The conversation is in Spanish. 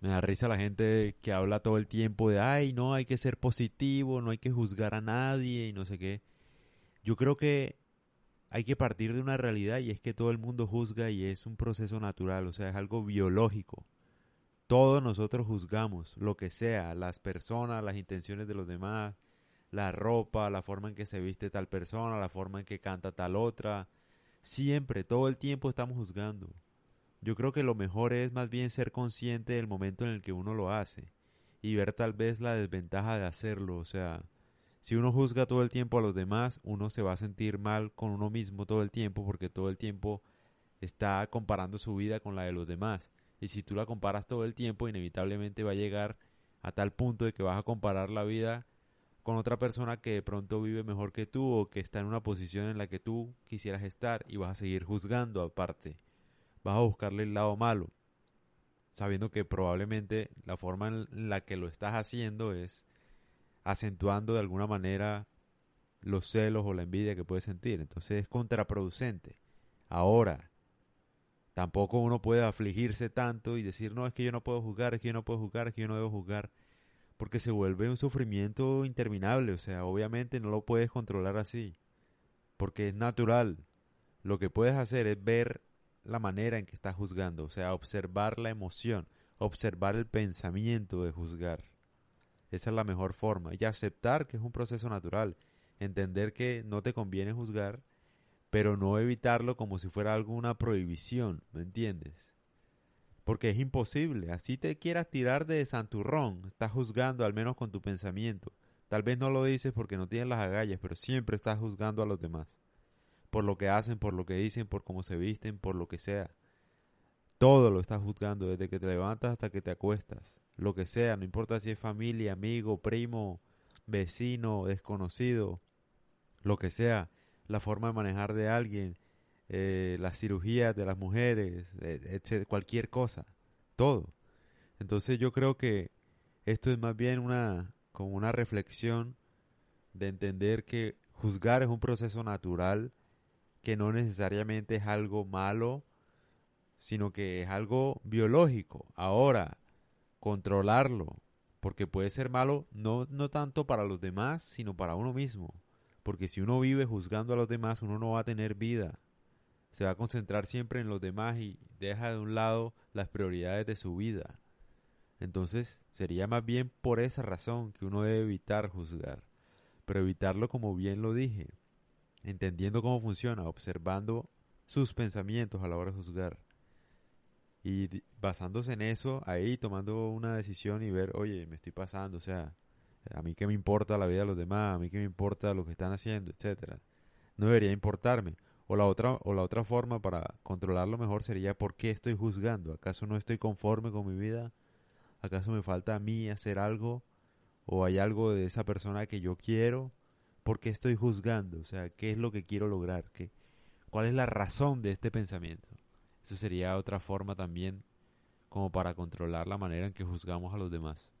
Me da risa la gente que habla todo el tiempo de, ay, no, hay que ser positivo, no hay que juzgar a nadie y no sé qué. Yo creo que hay que partir de una realidad y es que todo el mundo juzga y es un proceso natural, o sea, es algo biológico. Todos nosotros juzgamos lo que sea, las personas, las intenciones de los demás, la ropa, la forma en que se viste tal persona, la forma en que canta tal otra. Siempre, todo el tiempo estamos juzgando. Yo creo que lo mejor es más bien ser consciente del momento en el que uno lo hace y ver tal vez la desventaja de hacerlo. O sea, si uno juzga todo el tiempo a los demás, uno se va a sentir mal con uno mismo todo el tiempo porque todo el tiempo está comparando su vida con la de los demás. Y si tú la comparas todo el tiempo, inevitablemente va a llegar a tal punto de que vas a comparar la vida con otra persona que de pronto vive mejor que tú o que está en una posición en la que tú quisieras estar y vas a seguir juzgando aparte vas a buscarle el lado malo, sabiendo que probablemente la forma en la que lo estás haciendo es acentuando de alguna manera los celos o la envidia que puedes sentir. Entonces es contraproducente. Ahora, tampoco uno puede afligirse tanto y decir, no, es que yo no puedo juzgar, es que yo no puedo juzgar, es que yo no debo juzgar, porque se vuelve un sufrimiento interminable. O sea, obviamente no lo puedes controlar así, porque es natural. Lo que puedes hacer es ver la manera en que está juzgando, o sea, observar la emoción, observar el pensamiento de juzgar. Esa es la mejor forma. Y aceptar que es un proceso natural. Entender que no te conviene juzgar, pero no evitarlo como si fuera alguna prohibición, ¿me entiendes? Porque es imposible. Así te quieras tirar de santurrón, estás juzgando al menos con tu pensamiento. Tal vez no lo dices porque no tienes las agallas, pero siempre estás juzgando a los demás por lo que hacen, por lo que dicen, por cómo se visten, por lo que sea. Todo lo estás juzgando, desde que te levantas hasta que te acuestas. Lo que sea, no importa si es familia, amigo, primo, vecino, desconocido, lo que sea, la forma de manejar de alguien, eh, las cirugías de las mujeres, etc., cualquier cosa, todo. Entonces yo creo que esto es más bien una, como una reflexión de entender que juzgar es un proceso natural que no necesariamente es algo malo, sino que es algo biológico. Ahora, controlarlo, porque puede ser malo no, no tanto para los demás, sino para uno mismo. Porque si uno vive juzgando a los demás, uno no va a tener vida. Se va a concentrar siempre en los demás y deja de un lado las prioridades de su vida. Entonces, sería más bien por esa razón que uno debe evitar juzgar. Pero evitarlo como bien lo dije, entendiendo cómo funciona, observando sus pensamientos a la hora de juzgar. Y basándose en eso, ahí tomando una decisión y ver, oye, me estoy pasando, o sea, a mí qué me importa la vida de los demás, a mí qué me importa lo que están haciendo, etcétera. No debería importarme. O la otra o la otra forma para controlarlo mejor sería por qué estoy juzgando? ¿Acaso no estoy conforme con mi vida? ¿Acaso me falta a mí hacer algo? ¿O hay algo de esa persona que yo quiero ¿Por qué estoy juzgando? O sea, ¿qué es lo que quiero lograr? ¿Qué, ¿Cuál es la razón de este pensamiento? Eso sería otra forma también como para controlar la manera en que juzgamos a los demás.